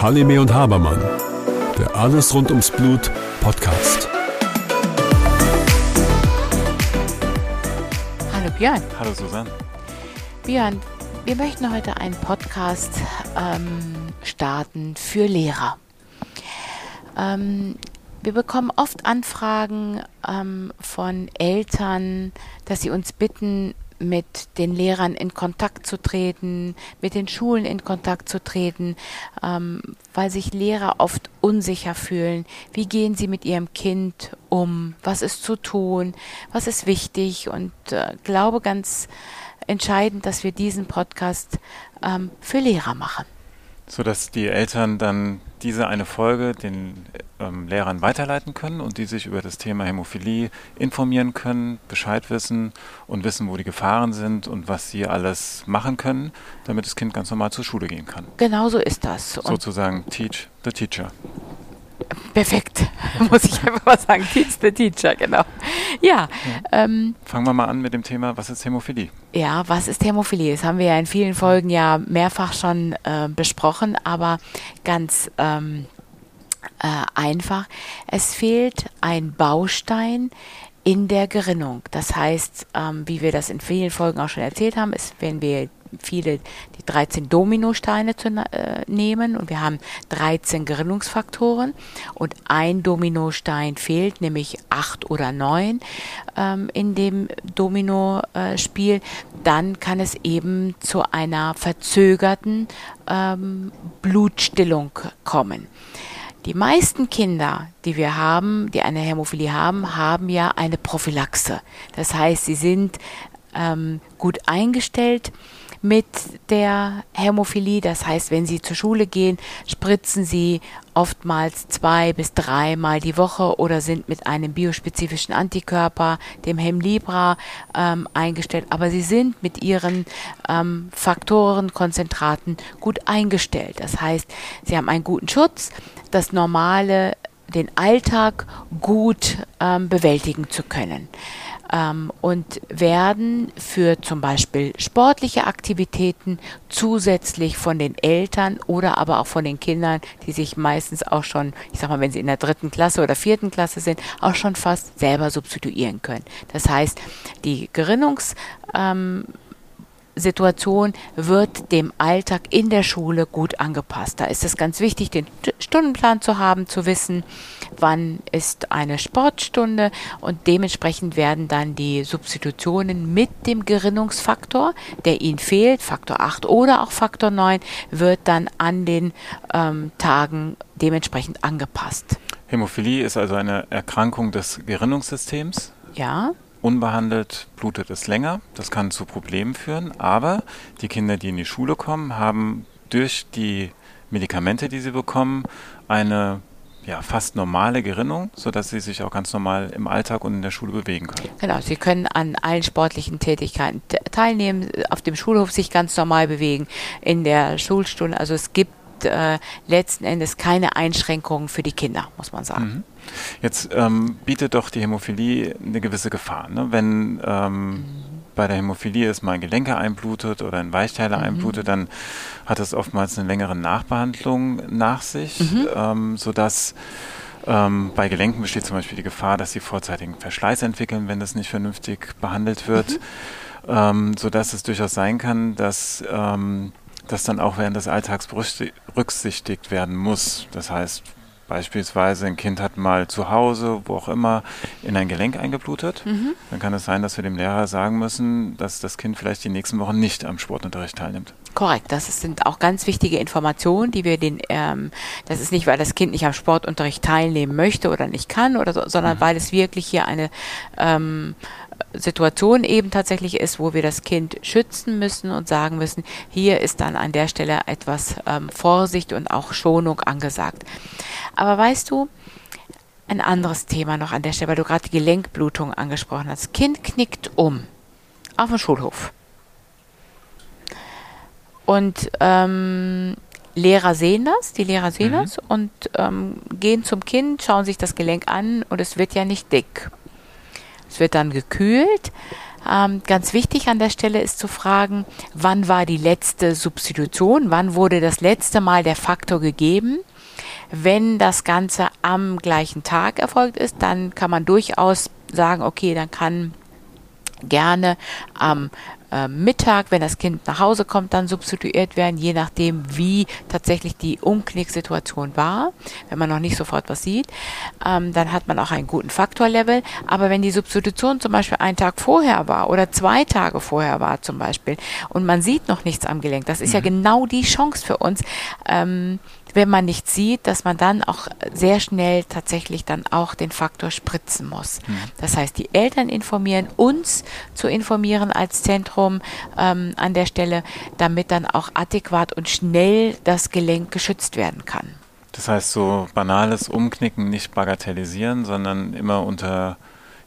Halime und Habermann, der Alles rund ums Blut Podcast. Hallo Björn. Hallo Susanne. Björn, wir möchten heute einen Podcast ähm, starten für Lehrer. Ähm, wir bekommen oft Anfragen ähm, von Eltern, dass sie uns bitten, mit den Lehrern in Kontakt zu treten, mit den Schulen in Kontakt zu treten, ähm, weil sich Lehrer oft unsicher fühlen. Wie gehen sie mit ihrem Kind um? Was ist zu tun? Was ist wichtig? Und äh, glaube ganz entscheidend, dass wir diesen Podcast ähm, für Lehrer machen sodass die Eltern dann diese eine Folge den ähm, Lehrern weiterleiten können und die sich über das Thema Hämophilie informieren können, Bescheid wissen und wissen, wo die Gefahren sind und was sie alles machen können, damit das Kind ganz normal zur Schule gehen kann. Genau so ist das. Sozusagen Teach the Teacher. Perfekt, muss ich einfach mal sagen. Teach the Teacher, genau. Ja. ja. Ähm, Fangen wir mal an mit dem Thema, was ist Hämophilie? Ja, was ist Hämophilie? Das haben wir ja in vielen Folgen ja mehrfach schon äh, besprochen, aber ganz ähm, äh, einfach. Es fehlt ein Baustein in der Gerinnung. Das heißt, ähm, wie wir das in vielen Folgen auch schon erzählt haben, ist, wenn wir viele die 13 Dominosteine zu äh, nehmen und wir haben 13 Gerinnungsfaktoren und ein Dominostein fehlt, nämlich 8 oder 9 ähm, in dem Domino-Spiel, dann kann es eben zu einer verzögerten ähm, Blutstillung kommen. Die meisten Kinder, die wir haben, die eine Hämophilie haben, haben ja eine Prophylaxe. Das heißt, sie sind ähm, gut eingestellt mit der Hämophilie. Das heißt, wenn Sie zur Schule gehen, spritzen Sie oftmals zwei bis dreimal die Woche oder sind mit einem biospezifischen Antikörper, dem Hemlibra, ähm, eingestellt. Aber Sie sind mit Ihren ähm, Faktoren, Konzentraten gut eingestellt. Das heißt, Sie haben einen guten Schutz, das normale, den Alltag gut ähm, bewältigen zu können ähm, und werden für zum Beispiel sportliche Aktivitäten zusätzlich von den Eltern oder aber auch von den Kindern, die sich meistens auch schon, ich sag mal, wenn sie in der dritten Klasse oder vierten Klasse sind, auch schon fast selber substituieren können. Das heißt, die Gerinnungs ähm, Situation wird dem Alltag in der Schule gut angepasst. Da ist es ganz wichtig, den Stundenplan zu haben, zu wissen, wann ist eine Sportstunde und dementsprechend werden dann die Substitutionen mit dem Gerinnungsfaktor, der Ihnen fehlt, Faktor 8 oder auch Faktor 9, wird dann an den ähm, Tagen dementsprechend angepasst. Hämophilie ist also eine Erkrankung des Gerinnungssystems. Ja. Unbehandelt blutet es länger. Das kann zu Problemen führen. Aber die Kinder, die in die Schule kommen, haben durch die Medikamente, die sie bekommen, eine ja, fast normale Gerinnung, sodass sie sich auch ganz normal im Alltag und in der Schule bewegen können. Genau, sie können an allen sportlichen Tätigkeiten teilnehmen, auf dem Schulhof sich ganz normal bewegen, in der Schulstunde. Also es gibt äh, letzten Endes keine Einschränkungen für die Kinder, muss man sagen. Mhm. Jetzt ähm, bietet doch die Hämophilie eine gewisse Gefahr. Ne? Wenn ähm, mhm. bei der Hämophilie ist mal ein Gelenke einblutet oder ein Weichteile mhm. einblutet, dann hat es oftmals eine längere Nachbehandlung nach sich, mhm. ähm, sodass ähm, bei Gelenken besteht zum Beispiel die Gefahr, dass sie vorzeitigen Verschleiß entwickeln, wenn das nicht vernünftig behandelt wird, mhm. ähm, sodass es durchaus sein kann, dass ähm, das dann auch während des Alltags berücksichtigt werden muss. Das heißt, beispielsweise ein Kind hat mal zu Hause, wo auch immer, in ein Gelenk eingeblutet. Mhm. Dann kann es sein, dass wir dem Lehrer sagen müssen, dass das Kind vielleicht die nächsten Wochen nicht am Sportunterricht teilnimmt. Korrekt, das sind auch ganz wichtige Informationen, die wir den, ähm, das ist nicht, weil das Kind nicht am Sportunterricht teilnehmen möchte oder nicht kann oder so, sondern mhm. weil es wirklich hier eine ähm, Situation eben tatsächlich ist, wo wir das Kind schützen müssen und sagen müssen, hier ist dann an der Stelle etwas ähm, Vorsicht und auch Schonung angesagt. Aber weißt du, ein anderes Thema noch an der Stelle, weil du gerade die Gelenkblutung angesprochen hast. Kind knickt um auf dem Schulhof. Und ähm, Lehrer sehen das, die Lehrer sehen mhm. das und ähm, gehen zum Kind, schauen sich das Gelenk an und es wird ja nicht dick. Es wird dann gekühlt, Ähm, ganz wichtig an der Stelle ist zu fragen, wann war die letzte Substitution, wann wurde das letzte Mal der Faktor gegeben. Wenn das Ganze am gleichen Tag erfolgt ist, dann kann man durchaus sagen, okay, dann kann gerne am Mittag, wenn das Kind nach Hause kommt, dann substituiert werden, je nachdem, wie tatsächlich die Umknicksituation war. Wenn man noch nicht sofort was sieht, ähm, dann hat man auch einen guten Faktorlevel. Aber wenn die Substitution zum Beispiel einen Tag vorher war oder zwei Tage vorher war zum Beispiel und man sieht noch nichts am Gelenk, das ist mhm. ja genau die Chance für uns, ähm, wenn man nicht sieht, dass man dann auch sehr schnell tatsächlich dann auch den Faktor spritzen muss. Mhm. Das heißt, die Eltern informieren, uns zu informieren als Zentrum ähm, an der Stelle, damit dann auch adäquat und schnell das Gelenk geschützt werden kann. Das heißt, so banales Umknicken nicht bagatellisieren, sondern immer unter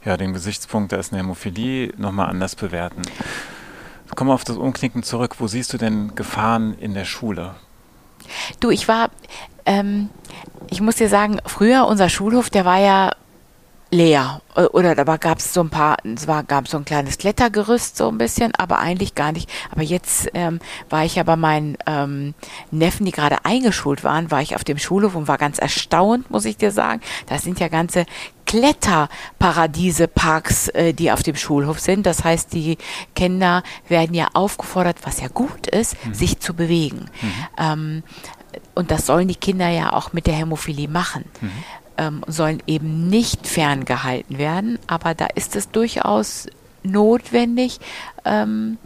ja, dem Gesichtspunkt, da ist eine Hämophilie, nochmal anders bewerten. Kommen wir auf das Umknicken zurück. Wo siehst du denn Gefahren in der Schule? Du, ich war, ähm, ich muss dir sagen, früher unser Schulhof, der war ja leer. Äh, oder da gab es so ein paar, es war, gab so ein kleines Klettergerüst so ein bisschen, aber eigentlich gar nicht. Aber jetzt ähm, war ich ja bei meinen ähm, Neffen, die gerade eingeschult waren, war ich auf dem Schulhof und war ganz erstaunt, muss ich dir sagen. Da sind ja ganze Kletterparadiese, Parks, äh, die auf dem Schulhof sind. Das heißt, die Kinder werden ja aufgefordert, was ja gut ist, mhm. sich zu bewegen. Mhm. Ähm, und das sollen die Kinder ja auch mit der Hämophilie machen. Mhm ähm, sollen eben nicht ferngehalten werden. Aber da ist es durchaus notwendig, ähm,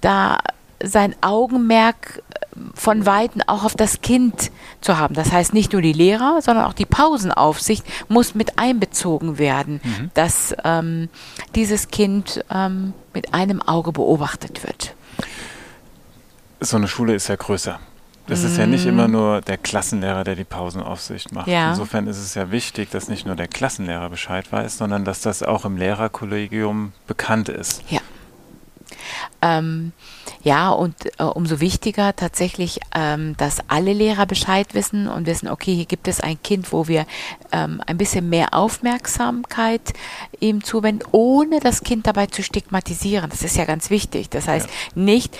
da sein Augenmerk äh, von Weitem auch auf das Kind zu haben. Das heißt, nicht nur die Lehrer, sondern auch die Pausenaufsicht muss mit einbezogen werden, mhm. dass ähm, dieses Kind ähm, mit einem Auge beobachtet wird. So eine Schule ist ja größer. Es ist ja nicht immer mhm. nur der Klassenlehrer, der die Pausenaufsicht macht. Ja. Insofern ist es ja wichtig, dass nicht nur der Klassenlehrer Bescheid weiß, sondern dass das auch im Lehrerkollegium bekannt ist. Ja. Ähm, ja, und äh, umso wichtiger tatsächlich, ähm, dass alle Lehrer Bescheid wissen und wissen, okay, hier gibt es ein Kind, wo wir ähm, ein bisschen mehr Aufmerksamkeit ihm zuwenden, ohne das Kind dabei zu stigmatisieren. Das ist ja ganz wichtig. Das heißt, ja. nicht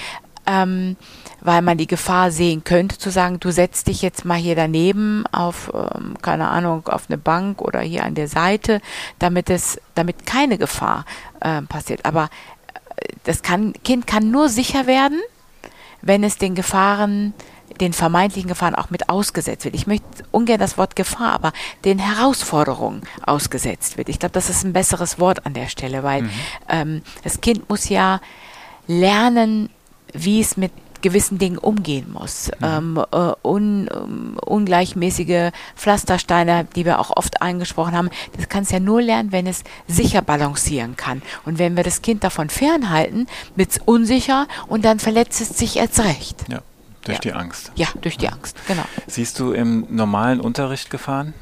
ähm, weil man die Gefahr sehen könnte, zu sagen, du setzt dich jetzt mal hier daneben auf, ähm, keine Ahnung, auf eine Bank oder hier an der Seite, damit es, damit keine Gefahr äh, passiert. Aber äh, das kann, Kind kann nur sicher werden, wenn es den Gefahren, den vermeintlichen Gefahren auch mit ausgesetzt wird. Ich möchte ungern das Wort Gefahr, aber den Herausforderungen ausgesetzt wird. Ich glaube, das ist ein besseres Wort an der Stelle, weil mhm. ähm, das Kind muss ja lernen, wie es mit gewissen Dingen umgehen muss. Mhm. Ähm, äh, un, um, ungleichmäßige Pflastersteine, die wir auch oft angesprochen haben, das kann es ja nur lernen, wenn es sicher balancieren kann. Und wenn wir das Kind davon fernhalten, wird es unsicher und dann verletzt es sich erst recht. Ja, durch ja. die Angst. Ja, durch die Angst, genau. Siehst du im normalen Unterricht Gefahren?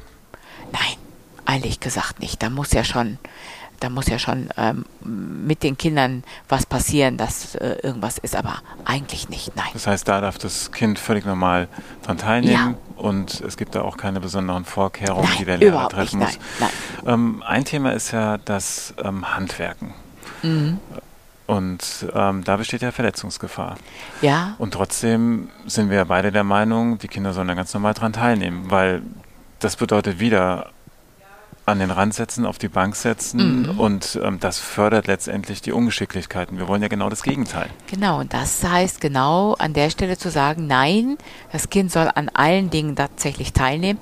Nein, ehrlich gesagt nicht. Da muss ja schon da muss ja schon ähm, mit den Kindern was passieren, dass äh, irgendwas ist, aber eigentlich nicht, nein. Das heißt, da darf das Kind völlig normal dran teilnehmen ja. und es gibt da auch keine besonderen Vorkehrungen, nein, die der Lehrer treffen nicht, muss. Nein, nein. Ähm, ein Thema ist ja das ähm, Handwerken. Mhm. Und ähm, da besteht ja Verletzungsgefahr. Ja. Und trotzdem sind wir beide der Meinung, die Kinder sollen da ganz normal dran teilnehmen, weil das bedeutet wieder an den Rand setzen, auf die Bank setzen mhm. und ähm, das fördert letztendlich die Ungeschicklichkeiten. Wir wollen ja genau das Gegenteil. Genau, und das heißt genau an der Stelle zu sagen, nein, das Kind soll an allen Dingen tatsächlich teilnehmen.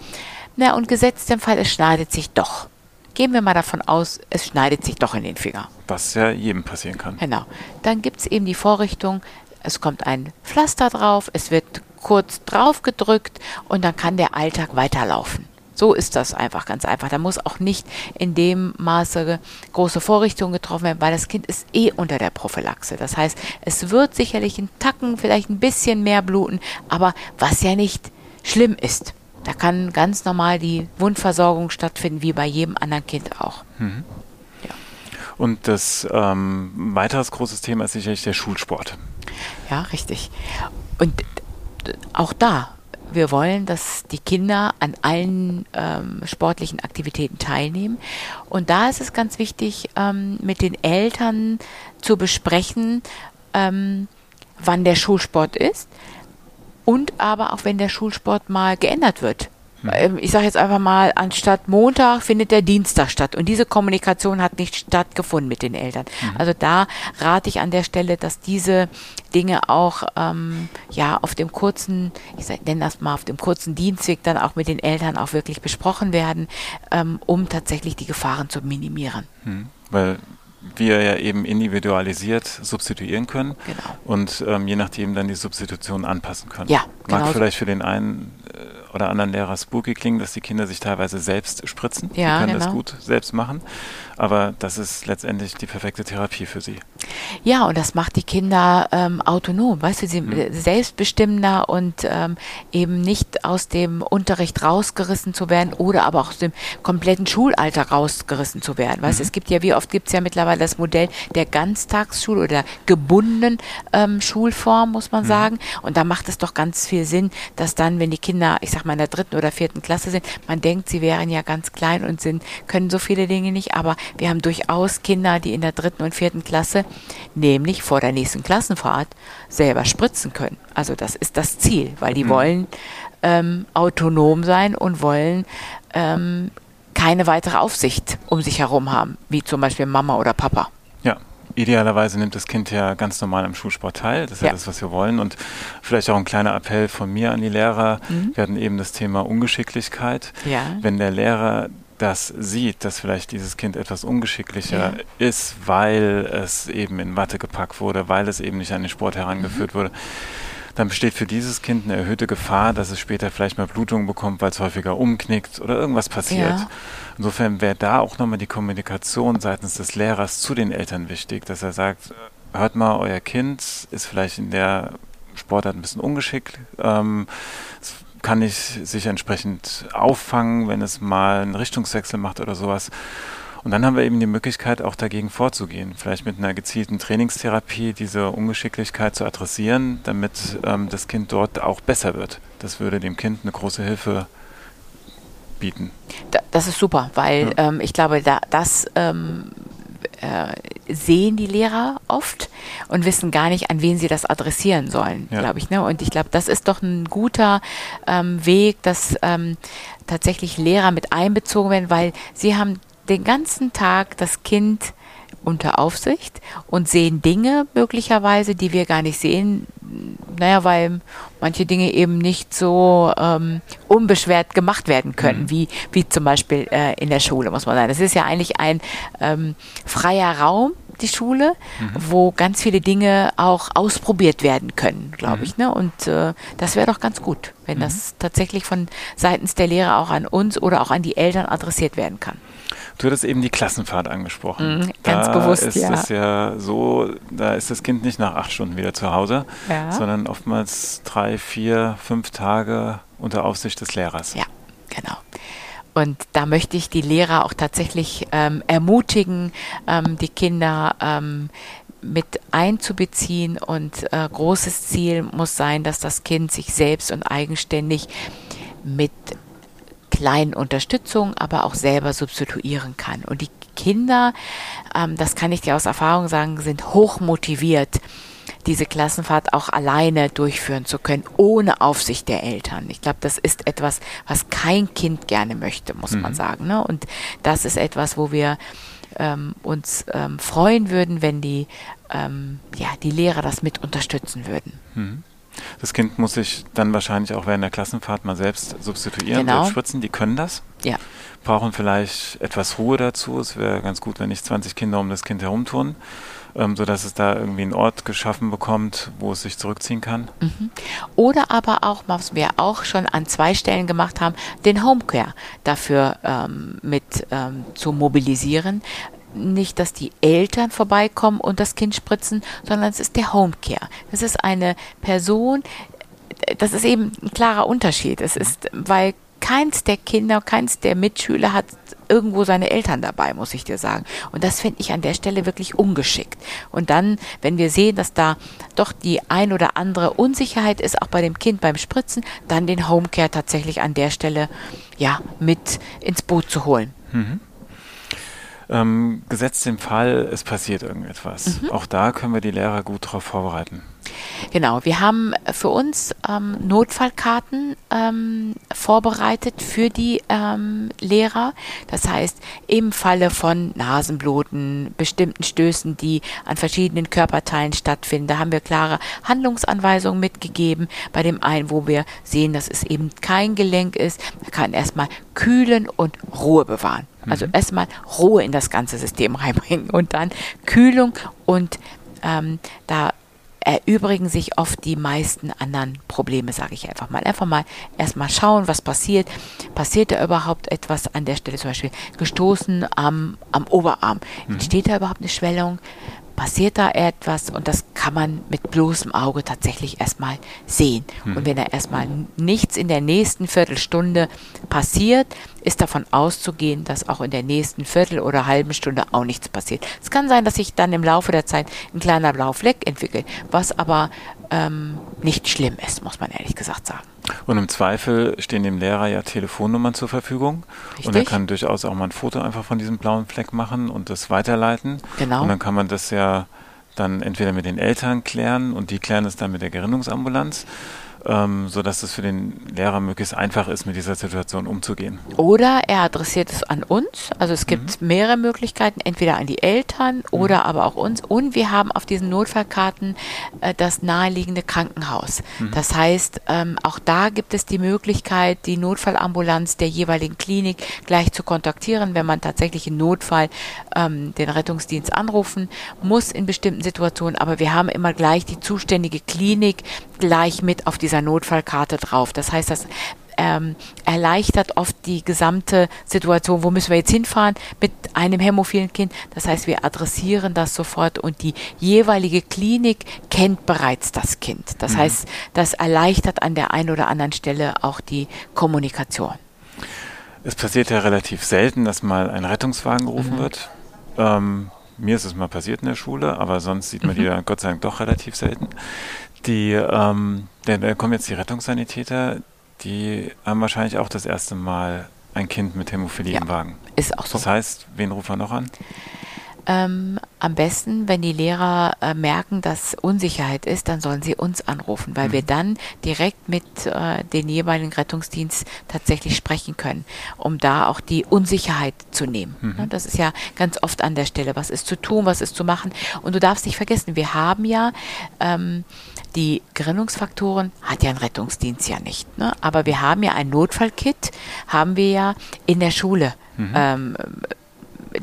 Na, und gesetzt im Fall, es schneidet sich doch. Gehen wir mal davon aus, es schneidet sich doch in den Finger. Was ja jedem passieren kann. Genau. Dann gibt es eben die Vorrichtung, es kommt ein Pflaster drauf, es wird kurz drauf gedrückt und dann kann der Alltag weiterlaufen. So ist das einfach ganz einfach. Da muss auch nicht in dem Maße große Vorrichtungen getroffen werden, weil das Kind ist eh unter der Prophylaxe. Das heißt, es wird sicherlich ein Tacken, vielleicht ein bisschen mehr bluten, aber was ja nicht schlimm ist. Da kann ganz normal die Wundversorgung stattfinden, wie bei jedem anderen Kind auch. Mhm. Ja. Und das ähm, weiteres großes Thema ist sicherlich der Schulsport. Ja, richtig. Und auch da wir wollen, dass die Kinder an allen ähm, sportlichen Aktivitäten teilnehmen. Und da ist es ganz wichtig, ähm, mit den Eltern zu besprechen, ähm, wann der Schulsport ist und aber auch wenn der Schulsport mal geändert wird. Ähm, ich sage jetzt einfach mal, anstatt Montag findet der Dienstag statt. Und diese Kommunikation hat nicht stattgefunden mit den Eltern. Mhm. Also da rate ich an der Stelle, dass diese Dinge auch ähm, ja auf dem kurzen, ich nenne das mal auf dem kurzen Dienstweg dann auch mit den Eltern auch wirklich besprochen werden, ähm, um tatsächlich die Gefahren zu minimieren. Mhm. Weil wir ja eben individualisiert substituieren können genau. und ähm, je nachdem dann die Substitution anpassen können. Ja, Mag genau. vielleicht für den einen oder anderen Lehrer spooky klingen, dass die Kinder sich teilweise selbst spritzen. Ja, die können genau. das gut selbst machen, aber das ist letztendlich die perfekte Therapie für sie. Ja, und das macht die Kinder ähm, autonom, weißt du, sie mhm. selbstbestimmender und ähm, eben nicht aus dem Unterricht rausgerissen zu werden oder aber auch aus dem kompletten Schulalter rausgerissen zu werden. Weißt du, mhm. es gibt ja, wie oft gibt es ja mittlerweile das Modell der Ganztagsschule oder gebundenen ähm, Schulform, muss man mhm. sagen. Und da macht es doch ganz viel Sinn, dass dann, wenn die Kinder, ich sag mal, in der dritten oder vierten Klasse sind, man denkt, sie wären ja ganz klein und sind, können so viele Dinge nicht, aber wir haben durchaus Kinder, die in der dritten und vierten Klasse, nämlich vor der nächsten Klassenfahrt, selber spritzen können. Also das ist das Ziel, weil die mhm. wollen ähm, autonom sein und wollen ähm, keine weitere Aufsicht um sich herum haben, wie zum Beispiel Mama oder Papa. Ja, idealerweise nimmt das Kind ja ganz normal am Schulsport teil. Das ist ja, ja das, was wir wollen. Und vielleicht auch ein kleiner Appell von mir an die Lehrer. Mhm. Wir hatten eben das Thema Ungeschicklichkeit. Ja. Wenn der Lehrer das sieht, dass vielleicht dieses Kind etwas ungeschicklicher ja. ist, weil es eben in Watte gepackt wurde, weil es eben nicht an den Sport herangeführt mhm. wurde, dann besteht für dieses Kind eine erhöhte Gefahr, dass es später vielleicht mal Blutungen bekommt, weil es häufiger umknickt oder irgendwas passiert. Ja. Insofern wäre da auch nochmal die Kommunikation seitens des Lehrers zu den Eltern wichtig, dass er sagt, hört mal, euer Kind ist vielleicht in der Sportart ein bisschen ungeschickt. Ähm, kann ich sich entsprechend auffangen, wenn es mal einen Richtungswechsel macht oder sowas. Und dann haben wir eben die Möglichkeit, auch dagegen vorzugehen. Vielleicht mit einer gezielten Trainingstherapie diese Ungeschicklichkeit zu adressieren, damit ähm, das Kind dort auch besser wird. Das würde dem Kind eine große Hilfe bieten. Das ist super, weil ja. ähm, ich glaube, da, das ähm, äh, sehen die Lehrer oft und wissen gar nicht, an wen sie das adressieren sollen, ja. glaube ich. Ne? Und ich glaube, das ist doch ein guter ähm, Weg, dass ähm, tatsächlich Lehrer mit einbezogen werden, weil sie haben den ganzen Tag das Kind unter Aufsicht und sehen Dinge möglicherweise, die wir gar nicht sehen. Naja, weil manche Dinge eben nicht so ähm, unbeschwert gemacht werden können, mhm. wie, wie zum Beispiel äh, in der Schule, muss man sagen. Das ist ja eigentlich ein ähm, freier Raum, die Schule, mhm. wo ganz viele Dinge auch ausprobiert werden können, glaube mhm. ich. Ne? Und äh, das wäre doch ganz gut, wenn mhm. das tatsächlich von seitens der Lehrer auch an uns oder auch an die Eltern adressiert werden kann. Du hattest eben die Klassenfahrt angesprochen. Mhm, ganz da bewusst, ist ja. es ja so, da ist das Kind nicht nach acht Stunden wieder zu Hause, ja. sondern oftmals drei, vier, fünf Tage unter Aufsicht des Lehrers. Ja, genau. Und da möchte ich die Lehrer auch tatsächlich ähm, ermutigen, ähm, die Kinder ähm, mit einzubeziehen. Und äh, großes Ziel muss sein, dass das Kind sich selbst und eigenständig mit kleinen Unterstützung, aber auch selber substituieren kann. Und die Kinder, ähm, das kann ich dir aus Erfahrung sagen, sind hoch motiviert, diese Klassenfahrt auch alleine durchführen zu können, ohne Aufsicht der Eltern. Ich glaube, das ist etwas, was kein Kind gerne möchte, muss mhm. man sagen. Ne? Und das ist etwas, wo wir ähm, uns ähm, freuen würden, wenn die, ähm, ja, die Lehrer das mit unterstützen würden. Mhm. Das Kind muss sich dann wahrscheinlich auch während der Klassenfahrt mal selbst substituieren, genau. selbst spritzen. Die können das. Ja. Brauchen vielleicht etwas Ruhe dazu. Es wäre ganz gut, wenn nicht 20 Kinder um das Kind herumtouren, ähm, sodass es da irgendwie einen Ort geschaffen bekommt, wo es sich zurückziehen kann. Mhm. Oder aber auch, was wir auch schon an zwei Stellen gemacht haben, den Homecare dafür ähm, mit ähm, zu mobilisieren nicht, dass die Eltern vorbeikommen und das Kind spritzen, sondern es ist der Homecare. Das ist eine Person, das ist eben ein klarer Unterschied. Es ist, weil keins der Kinder, keins der Mitschüler hat irgendwo seine Eltern dabei, muss ich dir sagen. Und das finde ich an der Stelle wirklich ungeschickt. Und dann, wenn wir sehen, dass da doch die ein oder andere Unsicherheit ist, auch bei dem Kind beim Spritzen, dann den Homecare tatsächlich an der Stelle ja mit ins Boot zu holen. Mhm. Ähm, gesetzt den Fall, es passiert irgendetwas. Mhm. Auch da können wir die Lehrer gut darauf vorbereiten. Genau, wir haben für uns ähm, Notfallkarten ähm, vorbereitet für die ähm, Lehrer. Das heißt, im Falle von Nasenbluten, bestimmten Stößen, die an verschiedenen Körperteilen stattfinden, da haben wir klare Handlungsanweisungen mitgegeben. Bei dem einen, wo wir sehen, dass es eben kein Gelenk ist, da kann erstmal kühlen und Ruhe bewahren. Also mhm. erstmal Ruhe in das ganze System reinbringen und dann Kühlung und ähm, da erübrigen sich oft die meisten anderen Probleme, sage ich einfach mal. Einfach mal erstmal schauen, was passiert. Passiert da überhaupt etwas an der Stelle, zum Beispiel gestoßen am, am Oberarm? Mhm. Entsteht da überhaupt eine Schwellung? Passiert da etwas und das kann man mit bloßem Auge tatsächlich erstmal sehen. Mhm. Und wenn da erstmal nichts in der nächsten Viertelstunde passiert, ist davon auszugehen, dass auch in der nächsten Viertel oder halben Stunde auch nichts passiert. Es kann sein, dass sich dann im Laufe der Zeit ein kleiner blauer Fleck entwickelt, was aber ähm, nicht schlimm ist, muss man ehrlich gesagt sagen. Und im Zweifel stehen dem Lehrer ja Telefonnummern zur Verfügung. Richtig. Und er kann durchaus auch mal ein Foto einfach von diesem blauen Fleck machen und das weiterleiten. Genau. Und dann kann man das ja dann entweder mit den Eltern klären und die klären es dann mit der Gerinnungsambulanz ähm, sodass es für den Lehrer möglichst einfach ist, mit dieser Situation umzugehen. Oder er adressiert es an uns. Also es gibt mhm. mehrere Möglichkeiten, entweder an die Eltern oder mhm. aber auch uns. Und wir haben auf diesen Notfallkarten äh, das naheliegende Krankenhaus. Mhm. Das heißt, ähm, auch da gibt es die Möglichkeit, die Notfallambulanz der jeweiligen Klinik gleich zu kontaktieren, wenn man tatsächlich im Notfall ähm, den Rettungsdienst anrufen muss in bestimmten Situationen. Aber wir haben immer gleich die zuständige Klinik gleich mit auf dieser Notfallkarte drauf. Das heißt, das ähm, erleichtert oft die gesamte Situation, wo müssen wir jetzt hinfahren mit einem hämophilen Kind. Das heißt, wir adressieren das sofort und die jeweilige Klinik kennt bereits das Kind. Das mhm. heißt, das erleichtert an der einen oder anderen Stelle auch die Kommunikation. Es passiert ja relativ selten, dass mal ein Rettungswagen gerufen mhm. wird. Ähm, mir ist es mal passiert in der Schule, aber sonst sieht man mhm. die ja Gott sei Dank doch relativ selten. Die, ähm, da kommen jetzt die Rettungssanitäter, die haben wahrscheinlich auch das erste Mal ein Kind mit Hämophilie ja, im Wagen. Ist auch so. Das heißt, wen rufen wir noch an? Ähm, am besten, wenn die Lehrer äh, merken, dass Unsicherheit ist, dann sollen sie uns anrufen, weil mhm. wir dann direkt mit äh, den jeweiligen Rettungsdienst tatsächlich sprechen können, um da auch die Unsicherheit zu nehmen. Mhm. Das ist ja ganz oft an der Stelle, was ist zu tun, was ist zu machen. Und du darfst nicht vergessen, wir haben ja ähm, die Gerinnungsfaktoren hat ja ein Rettungsdienst ja nicht. Ne? Aber wir haben ja ein Notfallkit, haben wir ja in der Schule mhm. ähm,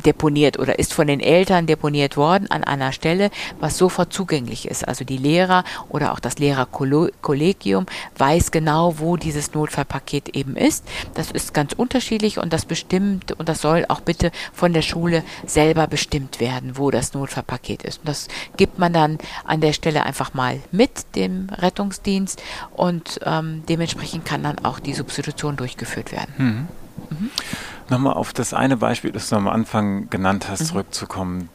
deponiert oder ist von den Eltern deponiert worden an einer Stelle, was sofort zugänglich ist. Also die Lehrer oder auch das Lehrerkollegium weiß genau, wo dieses Notfallpaket eben ist. Das ist ganz unterschiedlich und das bestimmt und das soll auch bitte von der Schule selber bestimmt werden, wo das Notfallpaket ist. Und das gibt man dann an der Stelle einfach mal mit dem Rettungsdienst und ähm, dementsprechend kann dann auch die Substitution durchgeführt werden. Mhm. Mhm nochmal auf das eine Beispiel, das du am Anfang genannt hast, mhm. zurückzukommen.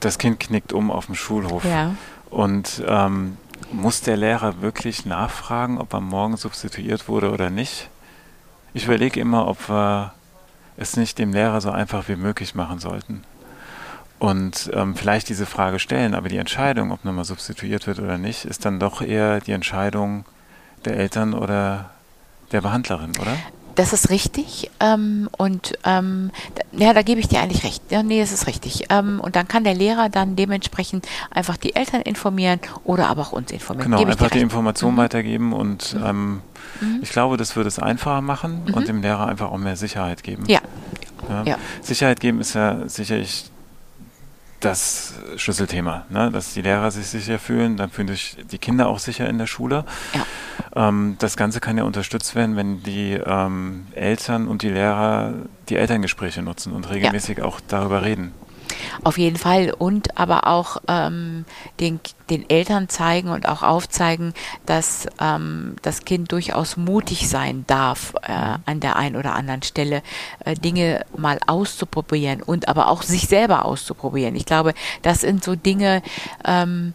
Das Kind knickt um auf dem Schulhof. Ja. Und ähm, muss der Lehrer wirklich nachfragen, ob er morgen substituiert wurde oder nicht? Ich überlege immer, ob wir es nicht dem Lehrer so einfach wie möglich machen sollten. Und ähm, vielleicht diese Frage stellen, aber die Entscheidung, ob nochmal substituiert wird oder nicht, ist dann doch eher die Entscheidung der Eltern oder der Behandlerin, oder? Das ist richtig. Ähm, und ähm, ja, da gebe ich dir eigentlich recht. Ja, nee, das ist richtig. Ähm, und dann kann der Lehrer dann dementsprechend einfach die Eltern informieren oder aber auch uns informieren. Genau, einfach die Information mhm. weitergeben und mhm. Ähm, mhm. ich glaube, das würde es einfacher machen und mhm. dem Lehrer einfach auch mehr Sicherheit geben. Ja. ja. ja. Sicherheit geben ist ja sicherlich das Schlüsselthema, ne? dass die Lehrer sich sicher fühlen, dann fühlen sich die Kinder auch sicher in der Schule. Ja. Ähm, das Ganze kann ja unterstützt werden, wenn die ähm, Eltern und die Lehrer die Elterngespräche nutzen und regelmäßig ja. auch darüber reden. Auf jeden Fall. Und aber auch ähm, den, den Eltern zeigen und auch aufzeigen, dass ähm, das Kind durchaus mutig sein darf, äh, an der einen oder anderen Stelle äh, Dinge mal auszuprobieren und aber auch sich selber auszuprobieren. Ich glaube, das sind so Dinge, ähm,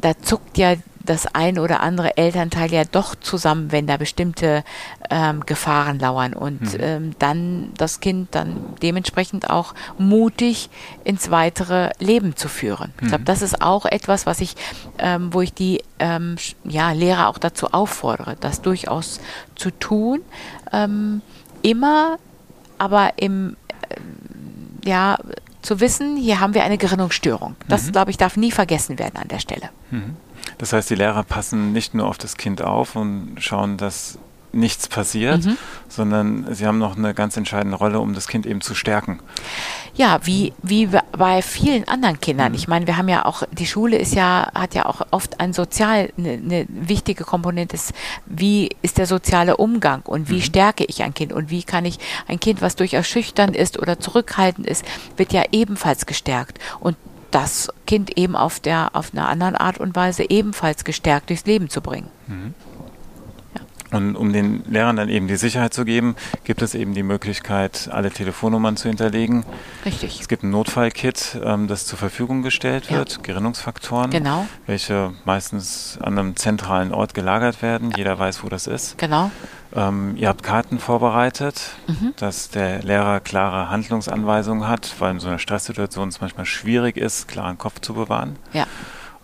da zuckt ja das ein oder andere Elternteil ja doch zusammen, wenn da bestimmte ähm, Gefahren lauern und mhm. ähm, dann das Kind dann dementsprechend auch mutig ins weitere Leben zu führen. Mhm. Ich glaube, das ist auch etwas, was ich, ähm, wo ich die ähm, ja, Lehrer auch dazu auffordere, das durchaus zu tun. Ähm, immer, aber im äh, ja, zu wissen, hier haben wir eine Gerinnungsstörung. Das, mhm. glaube ich, darf nie vergessen werden an der Stelle. Das heißt, die Lehrer passen nicht nur auf das Kind auf und schauen, dass nichts passiert, mhm. sondern sie haben noch eine ganz entscheidende Rolle, um das Kind eben zu stärken. Ja, wie, wie bei vielen anderen Kindern. Mhm. Ich meine, wir haben ja auch, die Schule ist ja, hat ja auch oft ein sozial, eine, eine wichtige Komponente, ist, wie ist der soziale Umgang und wie mhm. stärke ich ein Kind und wie kann ich ein Kind, was durchaus schüchtern ist oder zurückhaltend ist, wird ja ebenfalls gestärkt. Und das Kind eben auf der auf eine andere Art und Weise ebenfalls gestärkt durchs Leben zu bringen. Mhm. Und um den Lehrern dann eben die Sicherheit zu geben, gibt es eben die Möglichkeit, alle Telefonnummern zu hinterlegen. Richtig. Es gibt ein Notfallkit, ähm, das zur Verfügung gestellt wird, ja. Gerinnungsfaktoren, genau. welche meistens an einem zentralen Ort gelagert werden. Jeder weiß, wo das ist. Genau. Ähm, ihr habt Karten vorbereitet, mhm. dass der Lehrer klare Handlungsanweisungen hat, weil in so einer Stresssituation es manchmal schwierig ist, klaren Kopf zu bewahren. Ja.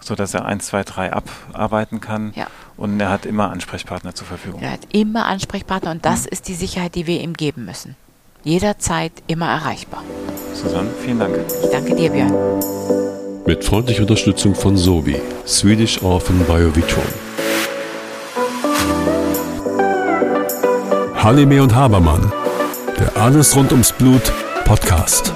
So dass er 1, 2, 3 abarbeiten kann. Ja. Und er hat immer Ansprechpartner zur Verfügung. Er hat immer Ansprechpartner und das mhm. ist die Sicherheit, die wir ihm geben müssen. Jederzeit immer erreichbar. Susanne, vielen Dank. Ich danke dir, Björn. Mit freundlicher Unterstützung von Sobi, Swedish Orphan Biovitron. Halime und Habermann, der Alles rund ums Blut Podcast.